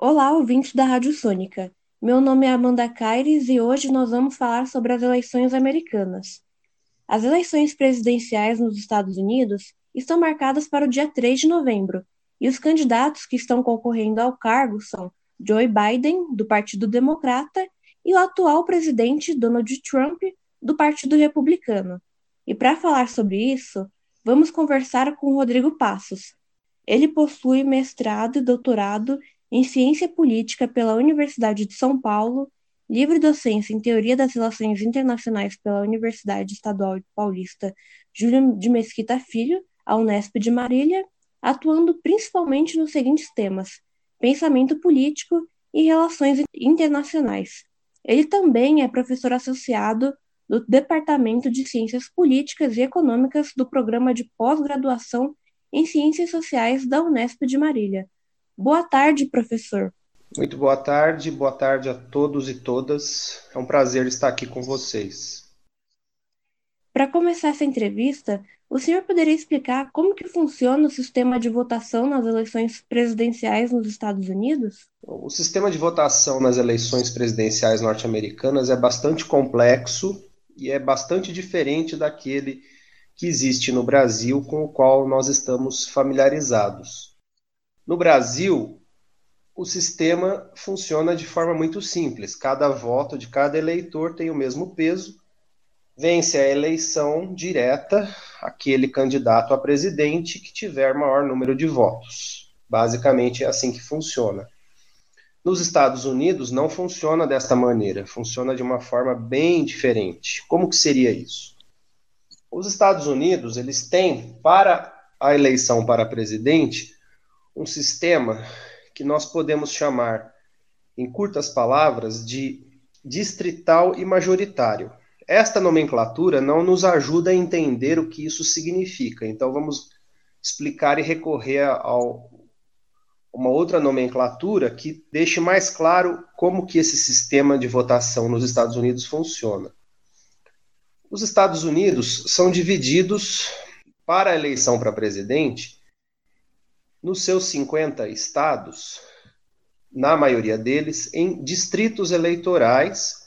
Olá, ouvintes da Rádio Sônica. Meu nome é Amanda Caires e hoje nós vamos falar sobre as eleições americanas. As eleições presidenciais nos Estados Unidos estão marcadas para o dia 3 de novembro, e os candidatos que estão concorrendo ao cargo são Joe Biden, do Partido Democrata, e o atual presidente Donald Trump, do Partido Republicano. E para falar sobre isso, vamos conversar com Rodrigo Passos. Ele possui mestrado e doutorado em Ciência Política pela Universidade de São Paulo, livre docência em Teoria das Relações Internacionais pela Universidade Estadual Paulista Júlio de Mesquita Filho, a Unesp de Marília, atuando principalmente nos seguintes temas: pensamento político e relações internacionais. Ele também é professor associado do Departamento de Ciências Políticas e Econômicas do Programa de Pós-Graduação em Ciências Sociais da Unesp de Marília. Boa tarde, professor. Muito boa tarde, boa tarde a todos e todas. É um prazer estar aqui com vocês. Para começar essa entrevista, o senhor poderia explicar como que funciona o sistema de votação nas eleições presidenciais nos Estados Unidos? O sistema de votação nas eleições presidenciais norte-americanas é bastante complexo e é bastante diferente daquele que existe no Brasil com o qual nós estamos familiarizados. No Brasil, o sistema funciona de forma muito simples. Cada voto de cada eleitor tem o mesmo peso. Vence a eleição direta aquele candidato a presidente que tiver maior número de votos. Basicamente é assim que funciona. Nos Estados Unidos não funciona desta maneira, funciona de uma forma bem diferente. Como que seria isso? Os Estados Unidos, eles têm para a eleição para presidente um sistema que nós podemos chamar, em curtas palavras, de distrital e majoritário. Esta nomenclatura não nos ajuda a entender o que isso significa, então vamos explicar e recorrer a uma outra nomenclatura que deixe mais claro como que esse sistema de votação nos Estados Unidos funciona. Os Estados Unidos são divididos para a eleição para presidente nos seus 50 estados, na maioria deles, em distritos eleitorais,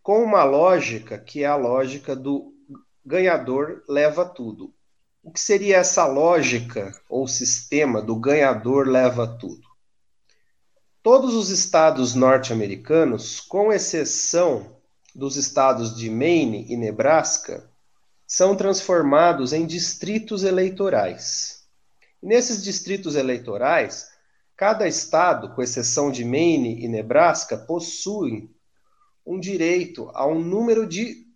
com uma lógica que é a lógica do ganhador leva tudo. O que seria essa lógica ou sistema do ganhador leva tudo? Todos os estados norte-americanos, com exceção dos estados de Maine e Nebraska, são transformados em distritos eleitorais. Nesses distritos eleitorais, cada estado, com exceção de Maine e Nebraska, possui um direito a um número de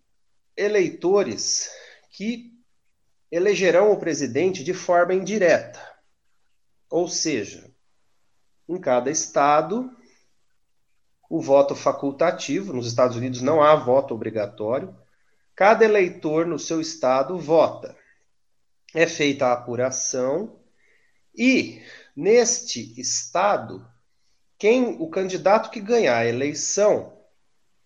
eleitores que elegerão o presidente de forma indireta. Ou seja, em cada estado, o voto facultativo, nos Estados Unidos não há voto obrigatório, cada eleitor no seu estado vota. É feita a apuração e neste estado, quem o candidato que ganhar a eleição,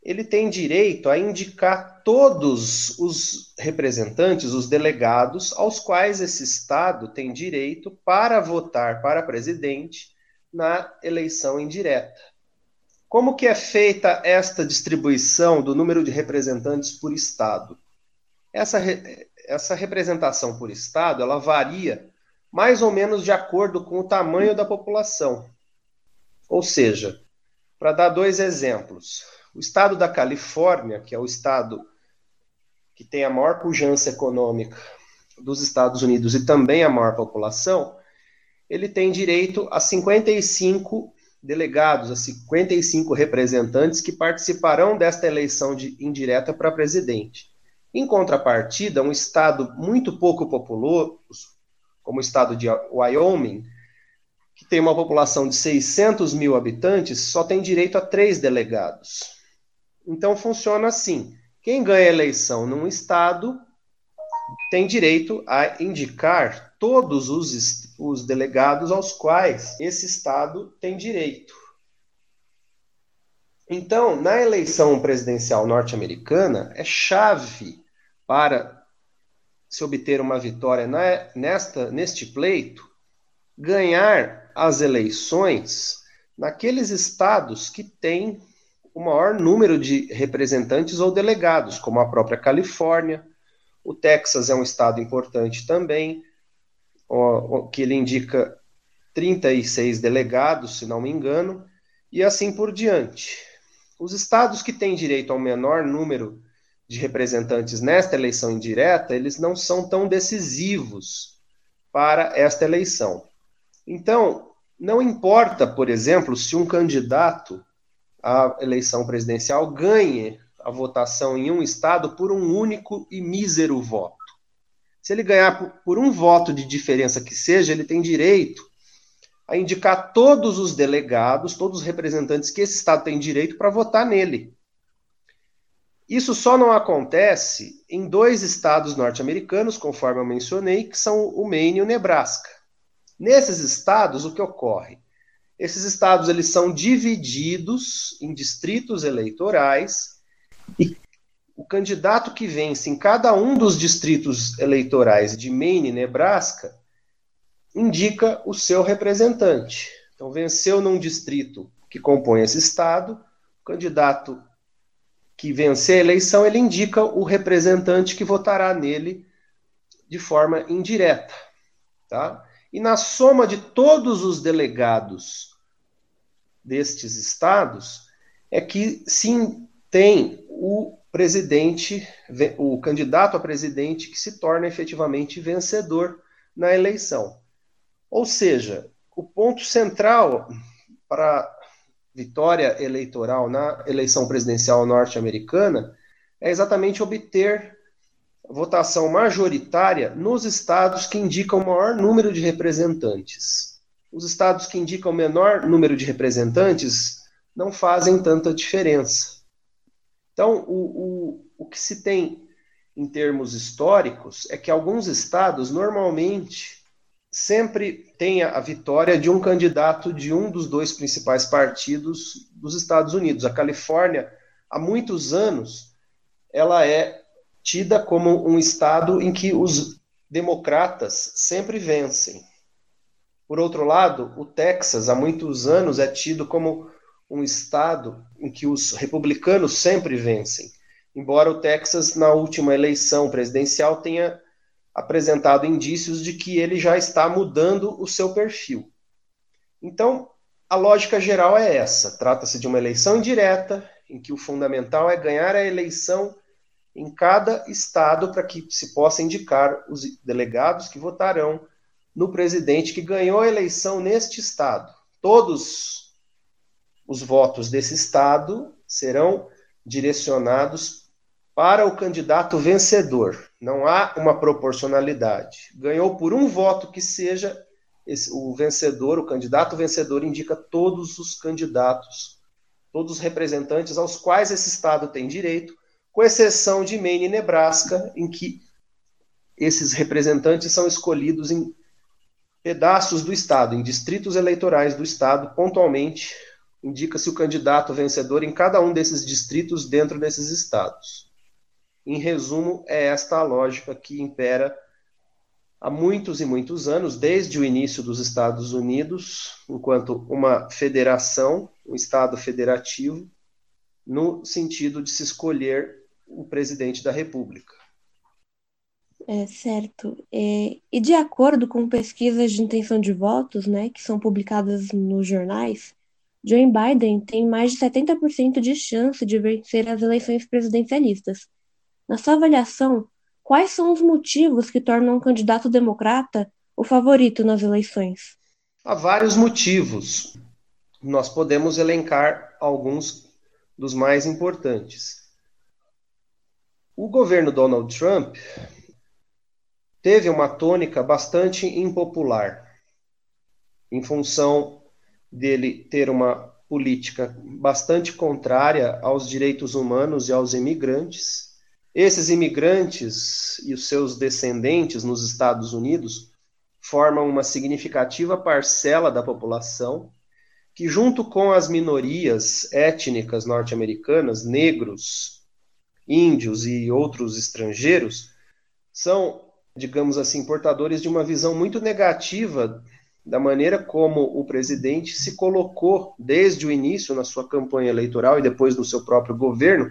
ele tem direito a indicar todos os representantes, os delegados, aos quais esse estado tem direito para votar para presidente na eleição indireta. Como que é feita esta distribuição do número de representantes por estado? Essa, essa representação por estado, ela varia mais ou menos de acordo com o tamanho da população. Ou seja, para dar dois exemplos, o estado da Califórnia, que é o estado que tem a maior pujança econômica dos Estados Unidos e também a maior população, ele tem direito a 55 delegados, a 55 representantes que participarão desta eleição de, indireta para presidente. Em contrapartida, um estado muito pouco populoso, como o estado de Wyoming, que tem uma população de 600 mil habitantes, só tem direito a três delegados. Então funciona assim: quem ganha eleição num estado tem direito a indicar todos os, os delegados aos quais esse estado tem direito. Então, na eleição presidencial norte-americana, é chave para se obter uma vitória na, nesta, neste pleito, ganhar as eleições naqueles estados que têm o maior número de representantes ou delegados, como a própria Califórnia. O Texas é um estado importante também, que ele indica 36 delegados, se não me engano, e assim por diante. Os estados que têm direito ao menor número de representantes nesta eleição indireta, eles não são tão decisivos para esta eleição. Então, não importa, por exemplo, se um candidato à eleição presidencial ganhe a votação em um estado por um único e mísero voto. Se ele ganhar por um voto de diferença que seja, ele tem direito a indicar todos os delegados, todos os representantes que esse estado tem direito para votar nele. Isso só não acontece em dois estados norte-americanos, conforme eu mencionei, que são o Maine e o Nebraska. Nesses estados, o que ocorre? Esses estados eles são divididos em distritos eleitorais e o candidato que vence em cada um dos distritos eleitorais de Maine e Nebraska indica o seu representante. Então, venceu num distrito que compõe esse estado, o candidato que vencer a eleição, ele indica o representante que votará nele de forma indireta, tá? E na soma de todos os delegados destes estados é que sim tem o presidente, o candidato a presidente que se torna efetivamente vencedor na eleição. Ou seja, o ponto central para vitória eleitoral na eleição presidencial norte-americana é exatamente obter votação majoritária nos estados que indicam o maior número de representantes. Os estados que indicam o menor número de representantes não fazem tanta diferença. Então, o, o, o que se tem em termos históricos é que alguns estados normalmente sempre tenha a vitória de um candidato de um dos dois principais partidos dos Estados Unidos. A Califórnia, há muitos anos, ela é tida como um estado em que os democratas sempre vencem. Por outro lado, o Texas, há muitos anos, é tido como um estado em que os republicanos sempre vencem. Embora o Texas, na última eleição presidencial, tenha apresentado indícios de que ele já está mudando o seu perfil. Então, a lógica geral é essa: trata-se de uma eleição indireta, em que o fundamental é ganhar a eleição em cada estado para que se possa indicar os delegados que votarão no presidente que ganhou a eleição neste estado. Todos os votos desse estado serão direcionados para o candidato vencedor. Não há uma proporcionalidade. Ganhou por um voto que seja, esse, o vencedor, o candidato vencedor, indica todos os candidatos, todos os representantes aos quais esse Estado tem direito, com exceção de Maine e Nebraska, em que esses representantes são escolhidos em pedaços do Estado, em distritos eleitorais do Estado, pontualmente indica-se o candidato vencedor em cada um desses distritos dentro desses estados. Em resumo, é esta a lógica que impera há muitos e muitos anos, desde o início dos Estados Unidos, enquanto uma federação, um Estado federativo, no sentido de se escolher o presidente da República. É certo. É, e de acordo com pesquisas de intenção de votos, né, que são publicadas nos jornais, Joe Biden tem mais de 70% de chance de vencer as eleições presidencialistas, na sua avaliação, quais são os motivos que tornam um candidato democrata o favorito nas eleições? Há vários motivos. Nós podemos elencar alguns dos mais importantes. O governo Donald Trump teve uma tônica bastante impopular, em função dele ter uma política bastante contrária aos direitos humanos e aos imigrantes esses imigrantes e os seus descendentes nos Estados Unidos formam uma significativa parcela da população que, junto com as minorias étnicas norte-americanas, negros, índios e outros estrangeiros, são, digamos assim, portadores de uma visão muito negativa da maneira como o presidente se colocou desde o início na sua campanha eleitoral e depois no seu próprio governo,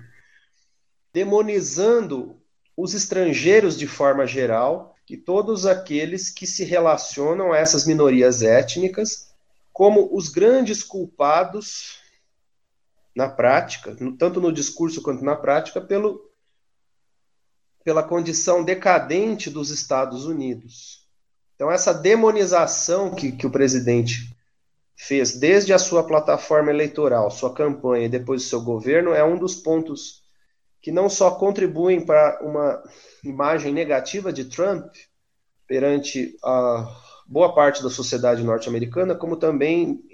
demonizando os estrangeiros de forma geral e todos aqueles que se relacionam a essas minorias étnicas como os grandes culpados na prática, tanto no discurso quanto na prática, pelo, pela condição decadente dos Estados Unidos. Então, essa demonização que, que o presidente fez desde a sua plataforma eleitoral, sua campanha e depois o seu governo é um dos pontos que não só contribuem para uma imagem negativa de Trump perante a boa parte da sociedade norte-americana, como também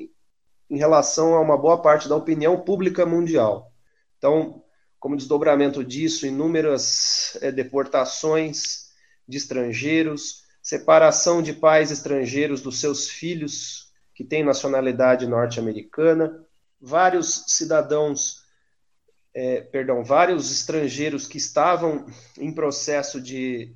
em relação a uma boa parte da opinião pública mundial. Então, como desdobramento disso, inúmeras é, deportações de estrangeiros, separação de pais estrangeiros dos seus filhos que têm nacionalidade norte-americana, vários cidadãos, é, perdão, vários estrangeiros que estavam em processo de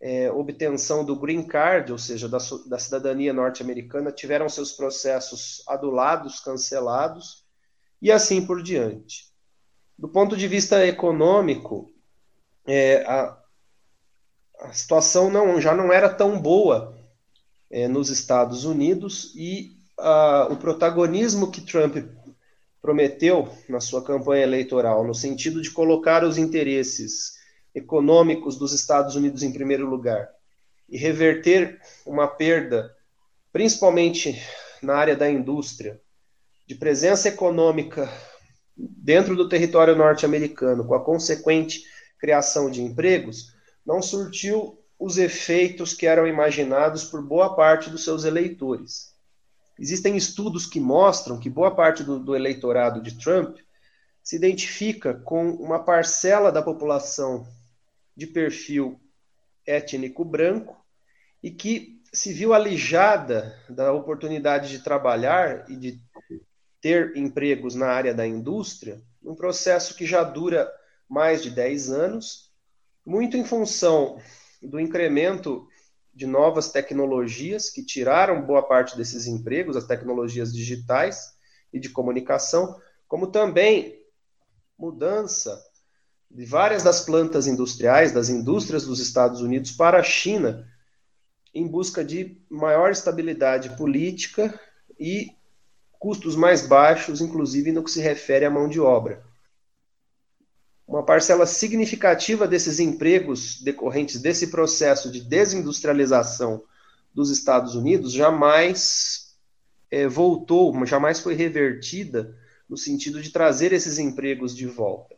é, obtenção do green card, ou seja, da, da cidadania norte-americana, tiveram seus processos adulados, cancelados e assim por diante. Do ponto de vista econômico, é, a, a situação não, já não era tão boa é, nos Estados Unidos e a, o protagonismo que Trump prometeu na sua campanha eleitoral, no sentido de colocar os interesses econômicos dos Estados Unidos em primeiro lugar e reverter uma perda, principalmente na área da indústria, de presença econômica dentro do território norte-americano, com a consequente criação de empregos, não surtiu os efeitos que eram imaginados por boa parte dos seus eleitores. Existem estudos que mostram que boa parte do, do eleitorado de Trump se identifica com uma parcela da população de perfil étnico branco e que se viu alijada da oportunidade de trabalhar e de ter empregos na área da indústria, um processo que já dura mais de 10 anos muito em função do incremento de novas tecnologias que tiraram boa parte desses empregos, as tecnologias digitais e de comunicação, como também mudança de várias das plantas industriais, das indústrias dos Estados Unidos para a China, em busca de maior estabilidade política e custos mais baixos, inclusive no que se refere à mão de obra uma parcela significativa desses empregos decorrentes desse processo de desindustrialização dos Estados Unidos jamais é, voltou, jamais foi revertida no sentido de trazer esses empregos de volta.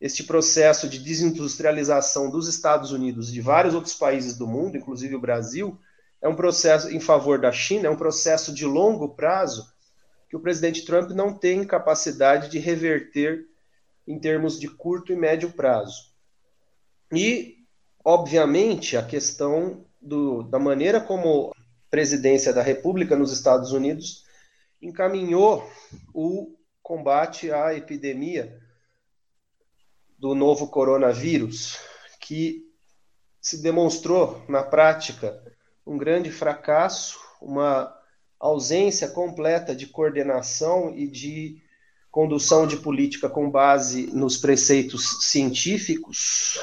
Este processo de desindustrialização dos Estados Unidos e de vários outros países do mundo, inclusive o Brasil, é um processo em favor da China, é um processo de longo prazo que o presidente Trump não tem capacidade de reverter em termos de curto e médio prazo. E, obviamente, a questão do, da maneira como a presidência da República nos Estados Unidos encaminhou o combate à epidemia do novo coronavírus, que se demonstrou na prática um grande fracasso, uma ausência completa de coordenação e de condução de política com base nos preceitos científicos,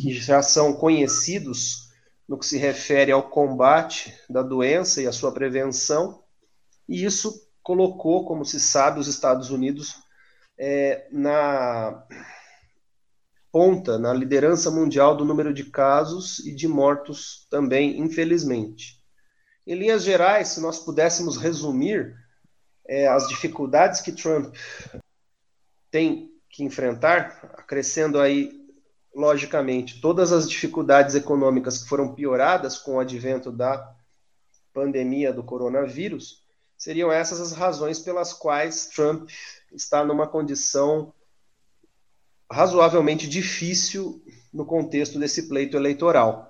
que já são conhecidos no que se refere ao combate da doença e a sua prevenção, e isso colocou, como se sabe, os Estados Unidos é, na ponta, na liderança mundial do número de casos e de mortos também, infelizmente. Em linhas gerais, se nós pudéssemos resumir é, as dificuldades que Trump tem que enfrentar, acrescendo aí, logicamente, todas as dificuldades econômicas que foram pioradas com o advento da pandemia do coronavírus, seriam essas as razões pelas quais Trump está numa condição razoavelmente difícil no contexto desse pleito eleitoral.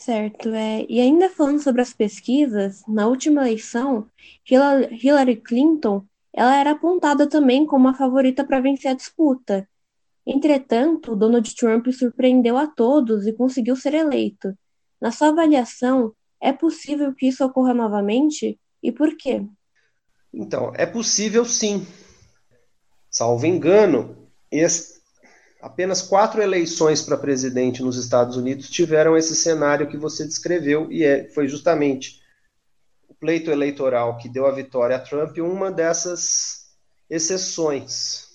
Certo, é. E ainda falando sobre as pesquisas, na última eleição, Hillary Clinton, ela era apontada também como a favorita para vencer a disputa. Entretanto, Donald Trump surpreendeu a todos e conseguiu ser eleito. Na sua avaliação, é possível que isso ocorra novamente? E por quê? Então, é possível sim. Salvo engano, apenas quatro eleições para presidente nos Estados Unidos tiveram esse cenário que você descreveu, e é, foi justamente o pleito eleitoral que deu a vitória a Trump uma dessas exceções.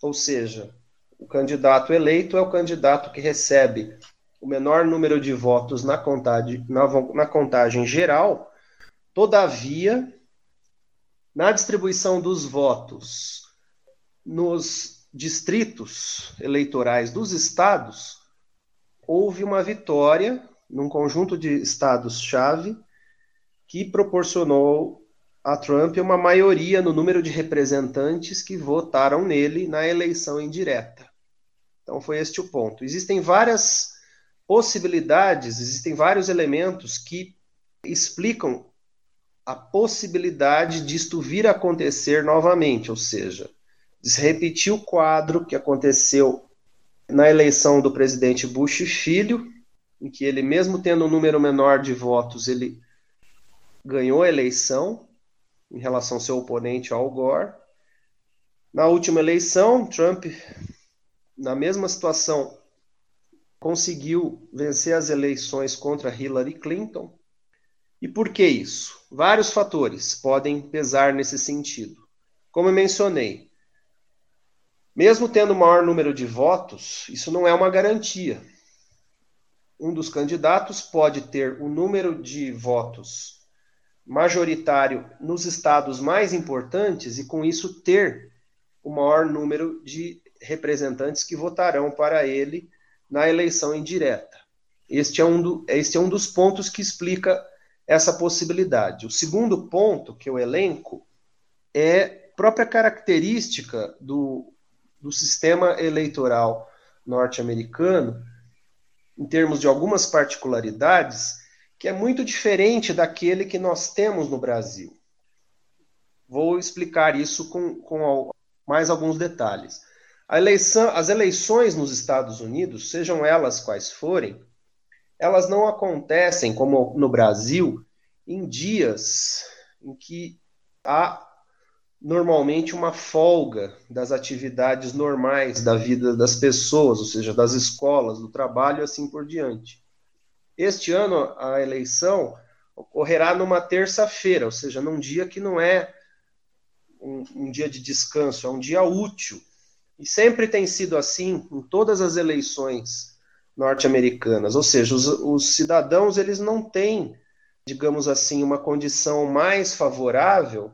Ou seja, o candidato eleito é o candidato que recebe o menor número de votos na contagem, na, na contagem geral, todavia, na distribuição dos votos nos distritos eleitorais dos estados, houve uma vitória num conjunto de estados-chave que proporcionou a Trump uma maioria no número de representantes que votaram nele na eleição indireta. Então foi este o ponto. Existem várias possibilidades, existem vários elementos que explicam a possibilidade disto vir a acontecer novamente, ou seja, repetir o quadro que aconteceu na eleição do presidente Bush filho, em que ele, mesmo tendo um número menor de votos, ele ganhou a eleição em relação ao seu oponente Al Gore. Na última eleição, Trump, na mesma situação, conseguiu vencer as eleições contra Hillary Clinton. E por que isso? Vários fatores podem pesar nesse sentido. Como eu mencionei, mesmo tendo maior número de votos, isso não é uma garantia. Um dos candidatos pode ter o número de votos majoritário nos estados mais importantes e, com isso, ter o maior número de representantes que votarão para ele na eleição indireta. Este é um, do, este é um dos pontos que explica essa possibilidade. O segundo ponto que eu elenco é própria característica do, do sistema eleitoral norte-americano, em termos de algumas particularidades, que é muito diferente daquele que nós temos no Brasil. Vou explicar isso com, com mais alguns detalhes. Eleição, as eleições nos Estados Unidos, sejam elas quais forem, elas não acontecem, como no Brasil, em dias em que há normalmente uma folga das atividades normais da vida das pessoas, ou seja, das escolas, do trabalho assim por diante. Este ano, a eleição ocorrerá numa terça-feira, ou seja, num dia que não é um, um dia de descanso, é um dia útil. E sempre tem sido assim em todas as eleições norte-americanas, ou seja, os, os, cidadãos eles não têm, digamos assim, uma condição mais favorável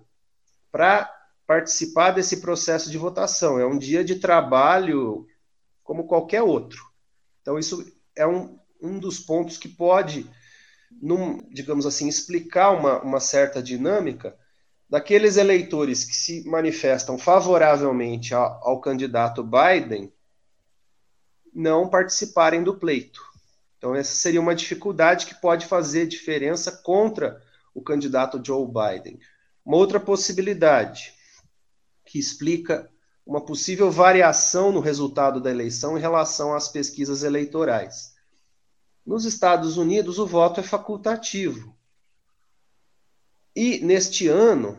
para participar desse processo de votação. É um dia de trabalho como qualquer outro. Então isso é um, um dos pontos que pode, num, digamos assim, explicar uma, uma certa dinâmica daqueles eleitores que se manifestam favoravelmente ao, ao candidato Biden não participarem do pleito. Então, essa seria uma dificuldade que pode fazer diferença contra o candidato Joe Biden. Uma outra possibilidade que explica uma possível variação no resultado da eleição em relação às pesquisas eleitorais. Nos Estados Unidos, o voto é facultativo. E neste ano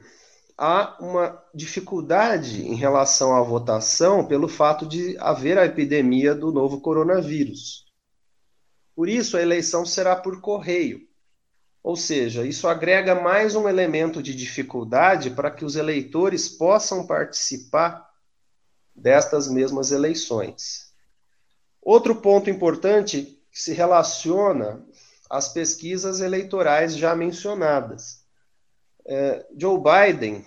há uma dificuldade em relação à votação pelo fato de haver a epidemia do novo coronavírus. Por isso, a eleição será por correio. Ou seja, isso agrega mais um elemento de dificuldade para que os eleitores possam participar destas mesmas eleições. Outro ponto importante se relaciona às pesquisas eleitorais já mencionadas é, Joe Biden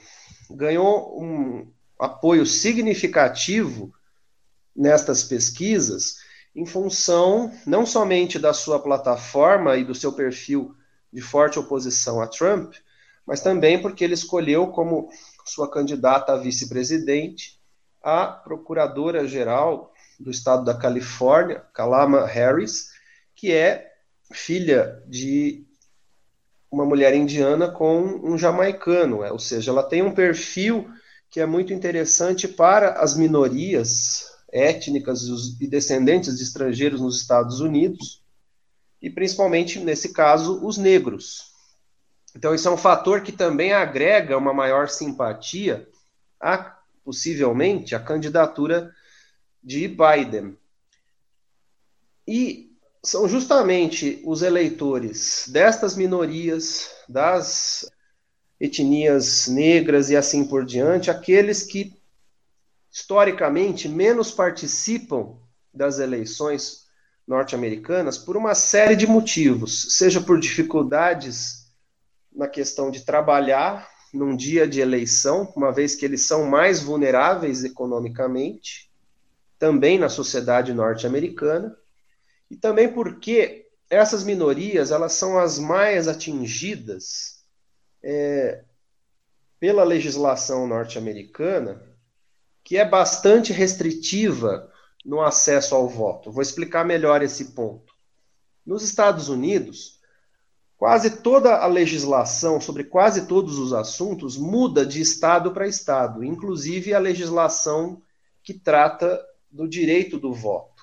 ganhou um apoio significativo nestas pesquisas em função não somente da sua plataforma e do seu perfil de forte oposição a Trump, mas também porque ele escolheu como sua candidata a vice-presidente a procuradora-geral do estado da Califórnia, Kalama Harris, que é filha de uma mulher indiana com um jamaicano, é, ou seja, ela tem um perfil que é muito interessante para as minorias étnicas e descendentes de estrangeiros nos Estados Unidos, e principalmente, nesse caso, os negros. Então, isso é um fator que também agrega uma maior simpatia a, possivelmente, a candidatura de Biden. E são justamente os eleitores destas minorias, das etnias negras e assim por diante, aqueles que historicamente menos participam das eleições norte-americanas por uma série de motivos, seja por dificuldades na questão de trabalhar num dia de eleição, uma vez que eles são mais vulneráveis economicamente, também na sociedade norte-americana, e também porque essas minorias elas são as mais atingidas é, pela legislação norte-americana, que é bastante restritiva no acesso ao voto. Vou explicar melhor esse ponto. Nos Estados Unidos, quase toda a legislação sobre quase todos os assuntos muda de estado para estado, inclusive a legislação que trata do direito do voto.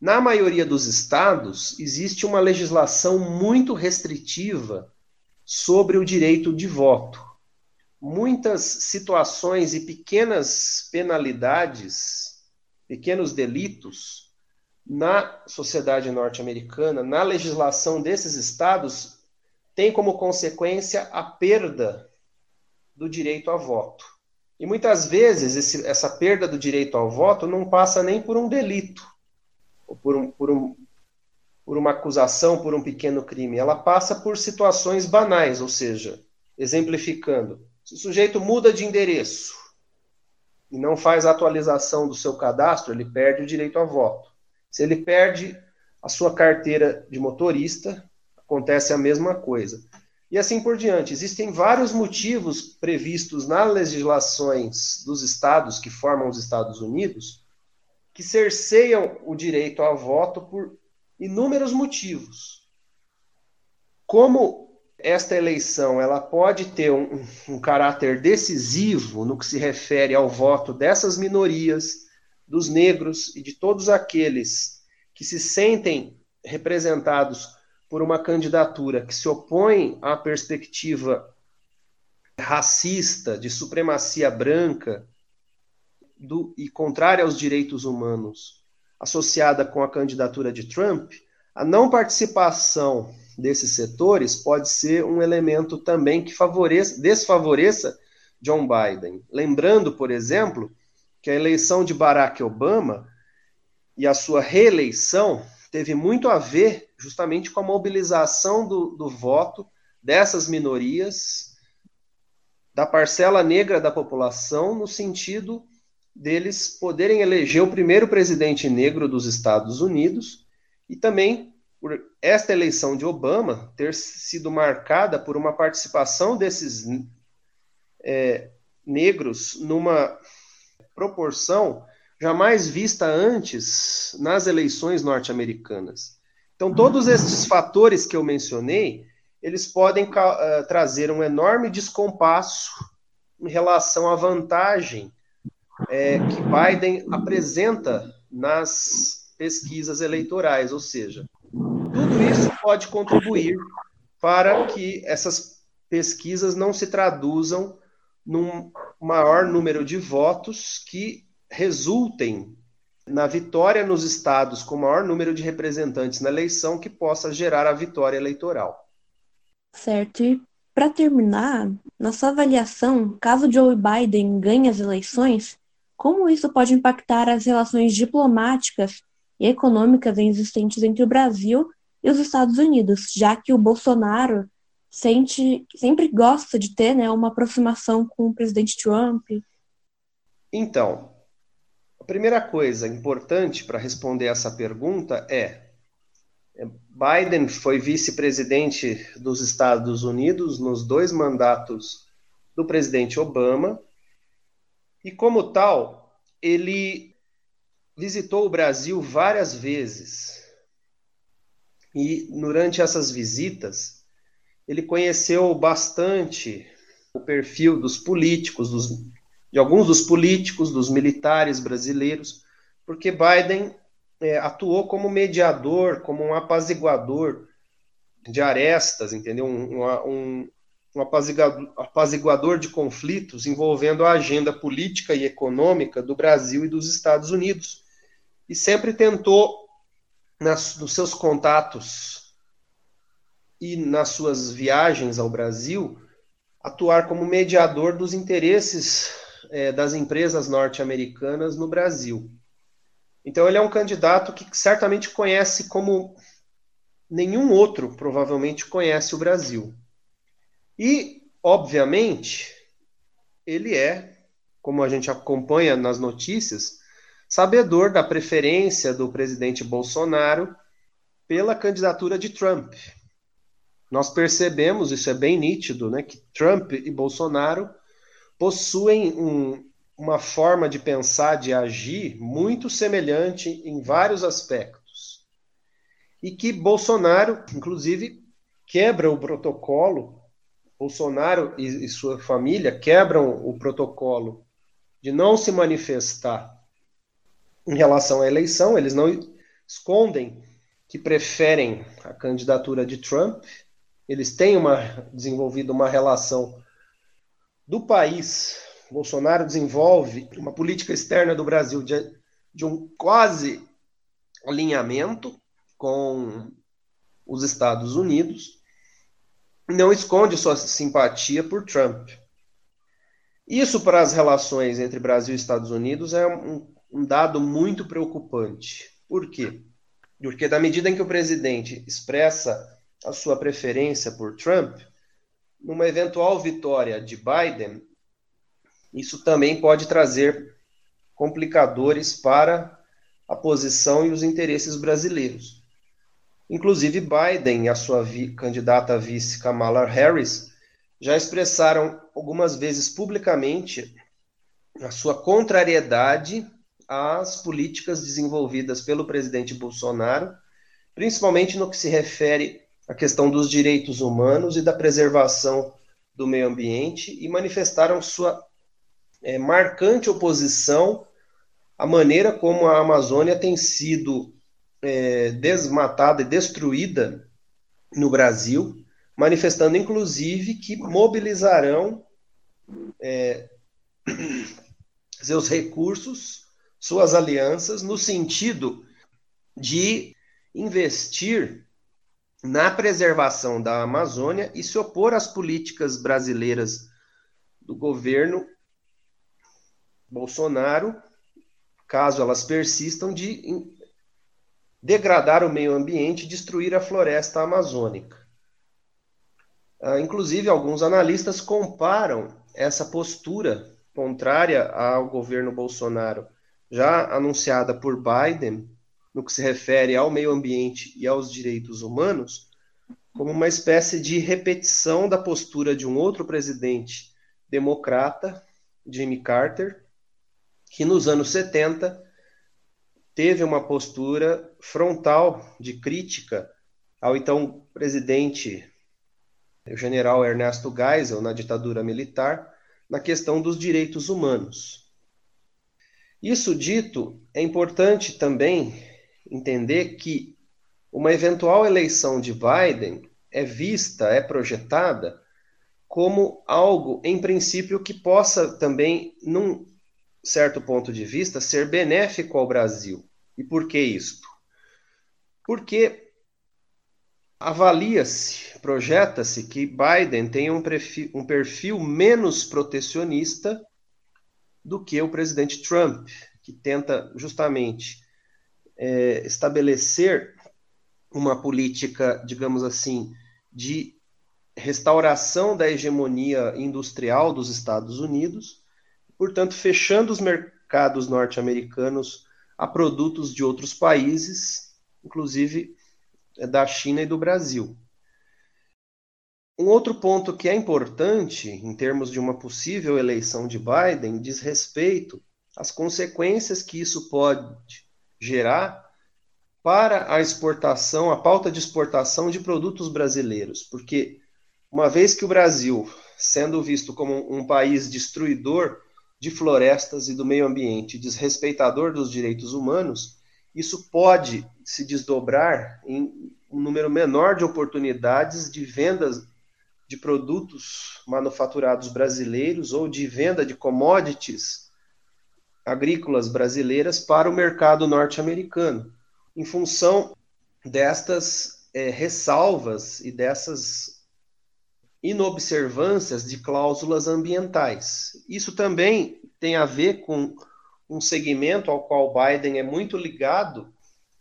Na maioria dos estados, existe uma legislação muito restritiva sobre o direito de voto. Muitas situações e pequenas penalidades, pequenos delitos na sociedade norte-americana, na legislação desses estados, têm como consequência a perda do direito a voto. E muitas vezes esse, essa perda do direito ao voto não passa nem por um delito ou por, um, por, um, por uma acusação, por um pequeno crime. Ela passa por situações banais, ou seja, exemplificando, se o sujeito muda de endereço e não faz a atualização do seu cadastro, ele perde o direito a voto. Se ele perde a sua carteira de motorista, acontece a mesma coisa. E assim por diante. Existem vários motivos previstos nas legislações dos estados que formam os Estados Unidos que cerceiam o direito a voto por inúmeros motivos. Como esta eleição ela pode ter um, um, caráter decisivo no que se refere ao voto dessas minorias, dos negros e de todos aqueles que se sentem representados por uma candidatura que se opõe à perspectiva racista, de supremacia branca, do, e contrária aos direitos humanos associada com a candidatura de Trump, a não participação desses setores pode ser um elemento também que favoreça, desfavoreça John Biden. Lembrando, por exemplo, que a eleição de Barack Obama e a sua reeleição teve muito a ver justamente com a mobilização do, do voto dessas minorias, da parcela negra da população, no sentido deles poderem eleger o primeiro presidente negro dos Estados Unidos e também por esta eleição de Obama ter sido marcada por uma participação desses é, negros numa proporção jamais vista antes nas eleições norte-americanas. Então, todos esses fatores que eu mencionei, eles podem uh, trazer um enorme descompasso em relação à vantagem é, que Biden apresenta nas pesquisas eleitorais, ou seja, tudo isso pode contribuir para que essas pesquisas não se traduzam num maior número de votos que resultem na vitória nos estados com maior número de representantes na eleição que possa gerar a vitória eleitoral. Certo. E para terminar, na sua avaliação, caso Joe Biden ganhe as eleições, como isso pode impactar as relações diplomáticas econômicas existentes entre o Brasil e os Estados Unidos, já que o Bolsonaro sente, sempre gosta de ter né, uma aproximação com o presidente Trump? Então, a primeira coisa importante para responder essa pergunta é: Biden foi vice-presidente dos Estados Unidos nos dois mandatos do presidente Obama e, como tal, ele visitou o Brasil várias vezes. E durante essas visitas, ele conheceu bastante o perfil dos políticos, dos de alguns dos políticos, dos militares brasileiros, porque Biden é, atuou como mediador, como um apaziguador de arestas, entendeu? Um, um, um apaziguador, apaziguador de conflitos envolvendo a agenda política e econômica do Brasil e dos Estados Unidos. E sempre tentou, nas, nos seus contatos e nas suas viagens ao Brasil, atuar como mediador dos interesses é, das empresas norte-americanas no Brasil. Então, ele é um candidato que certamente conhece como nenhum outro, provavelmente, conhece o Brasil. E, obviamente, ele é, como a gente acompanha nas notícias, sabedor da preferência do presidente Bolsonaro pela candidatura de Trump. Nós percebemos, isso é bem nítido, né, que Trump e Bolsonaro possuem um, uma forma de pensar, de agir muito semelhante em vários aspectos. E que Bolsonaro, inclusive, quebra o protocolo Bolsonaro e, e sua família quebram o protocolo de não se manifestar em relação à eleição, eles não escondem que preferem a candidatura de Trump, eles têm uma, desenvolvido uma relação do país. Bolsonaro desenvolve uma política externa do Brasil de, de um quase alinhamento com os Estados Unidos, não esconde sua simpatia por Trump. Isso para as relações entre Brasil e Estados Unidos é um, um dado muito preocupante. Por quê? Porque, da medida em que o presidente expressa a sua preferência por Trump, numa eventual vitória de Biden, isso também pode trazer complicadores para a posição e os interesses brasileiros. Inclusive, Biden e a sua candidata vice Kamala Harris já expressaram algumas vezes publicamente a sua contrariedade às políticas desenvolvidas pelo presidente Bolsonaro, principalmente no que se refere à questão dos direitos humanos e da preservação do meio ambiente, e manifestaram sua é, marcante oposição à maneira como a Amazônia tem sido é, desmatada e destruída no Brasil, manifestando inclusive que mobilizarão é, seus recursos, suas alianças, no sentido de investir na preservação da Amazônia e se opor às políticas brasileiras do governo Bolsonaro, caso elas persistam, de degradar o meio ambiente e destruir a floresta amazônica. Uh, inclusive, alguns analistas comparam essa postura contrária ao governo Bolsonaro, já anunciada por Biden, no que se refere ao meio ambiente e aos direitos humanos, como uma espécie de repetição da postura de um outro presidente democrata, Jimmy Carter, que nos anos 70 teve uma postura frontal de crítica ao então presidente, o general Ernesto Geisel, na ditadura militar, na questão dos direitos humanos. Isso dito, é importante também entender que uma eventual eleição de Biden é vista, é projetada como algo, em princípio, que possa também, num certo ponto de vista, ser benéfico ao Brasil. E por que isto? Porque avalia-se, projeta-se que Biden tem um perfil, um perfil menos protecionista do que o presidente Trump, que tenta justamente é, estabelecer uma política, digamos assim, de restauração da hegemonia industrial dos Estados Unidos portanto, fechando os mercados norte-americanos a produtos de outros países, inclusive é, da China e do Brasil. Um outro ponto que é importante em termos de uma possível eleição de Biden diz respeito às consequências que isso pode gerar para a exportação, a pauta de exportação de produtos brasileiros, porque uma vez que o Brasil, sendo visto como um país destruidor de florestas e do meio ambiente, desrespeitador dos direitos humanos, isso pode se desdobrar em um número menor de oportunidades de vendas de produtos manufaturados brasileiros ou de venda de commodities agrícolas brasileiras para o mercado norte-americano, em função destas é, ressalvas e dessas inobservâncias de cláusulas ambientais. Isso também tem a ver com um segmento ao qual Biden é muito ligado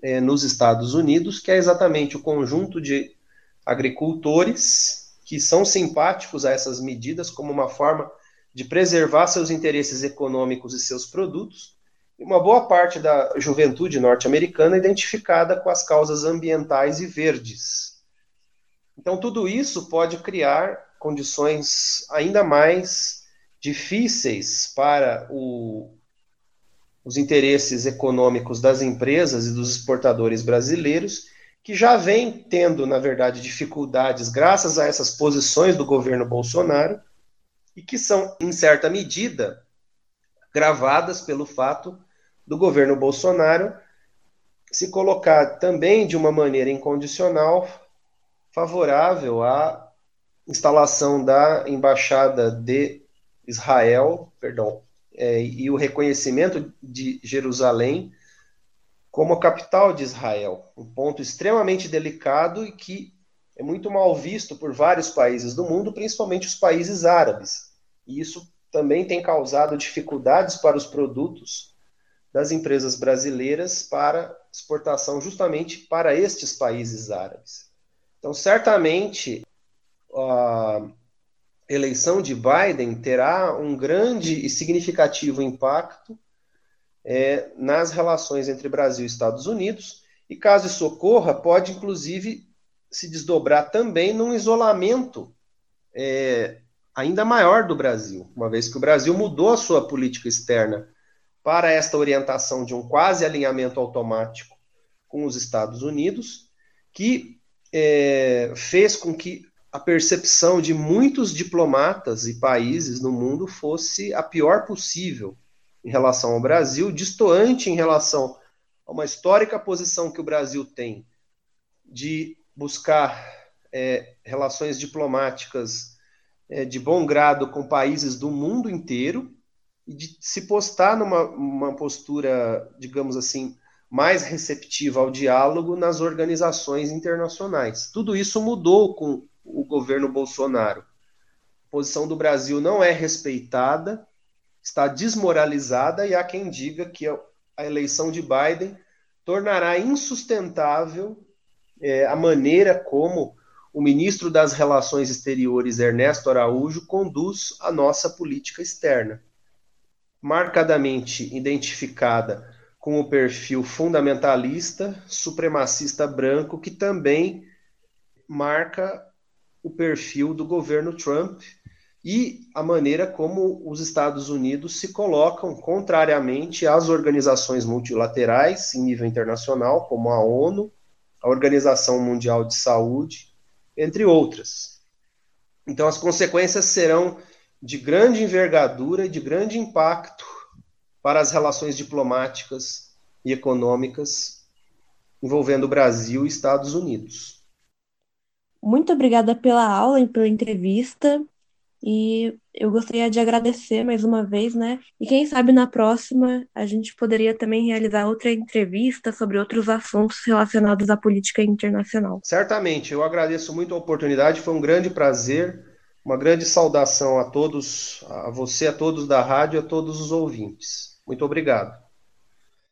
é, nos Estados Unidos, que é exatamente o conjunto de agricultores que são simpáticos a essas medidas como uma forma de preservar seus interesses econômicos e seus produtos, e uma boa parte da juventude norte-americana identificada com as causas ambientais e verdes. Então, tudo isso pode criar condições ainda mais difíceis para o, os interesses econômicos das empresas e dos exportadores brasileiros, que já vêm tendo, na verdade, dificuldades graças a essas posições do governo Bolsonaro e que são, em certa medida, gravadas pelo fato do governo Bolsonaro se colocar também de uma maneira incondicional favorável à instalação da embaixada de Israel, perdão, é, e o reconhecimento de Jerusalém como a capital de Israel, um ponto extremamente delicado e que é muito mal visto por vários países do mundo, principalmente os países árabes. E isso também tem causado dificuldades para os produtos das empresas brasileiras para exportação justamente para estes países árabes. Então, certamente, a eleição de Biden terá um grande e significativo impacto é, nas relações entre Brasil e Estados Unidos, e caso isso ocorra, pode inclusive se desdobrar também num isolamento é, ainda maior do Brasil, uma vez que o Brasil mudou a sua política externa para esta orientação de um quase alinhamento automático com os Estados Unidos, que é, fez com que a percepção de muitos diplomatas e países no mundo fosse a pior possível em relação ao Brasil, distoante em relação a uma histórica posição que o Brasil tem de buscar é, relações diplomáticas é, de bom grado com países do mundo inteiro e de se postar numa postura, digamos assim, mais receptiva ao diálogo nas organizações internacionais. Tudo isso mudou com o governo Bolsonaro. A posição do Brasil não é respeitada, está desmoralizada e há quem diga que a eleição de Biden tornará insustentável é, a maneira como o ministro das Relações Exteriores, Ernesto Araújo, conduz a nossa política externa. Marcadamente identificada com o perfil fundamentalista, supremacista branco, que também marca o perfil do governo Trump e a maneira como os Estados Unidos se colocam contrariamente às organizações multilaterais em nível internacional, como a ONU, a Organização Mundial de Saúde, entre outras. Então, as consequências serão de grande envergadura e de grande impacto para as relações diplomáticas e econômicas envolvendo Brasil e Estados Unidos. Muito obrigada pela aula e pela entrevista. E eu gostaria de agradecer mais uma vez, né? E quem sabe na próxima a gente poderia também realizar outra entrevista sobre outros assuntos relacionados à política internacional. Certamente, eu agradeço muito a oportunidade, foi um grande prazer, uma grande saudação a todos, a você, a todos da rádio, a todos os ouvintes. Muito obrigado.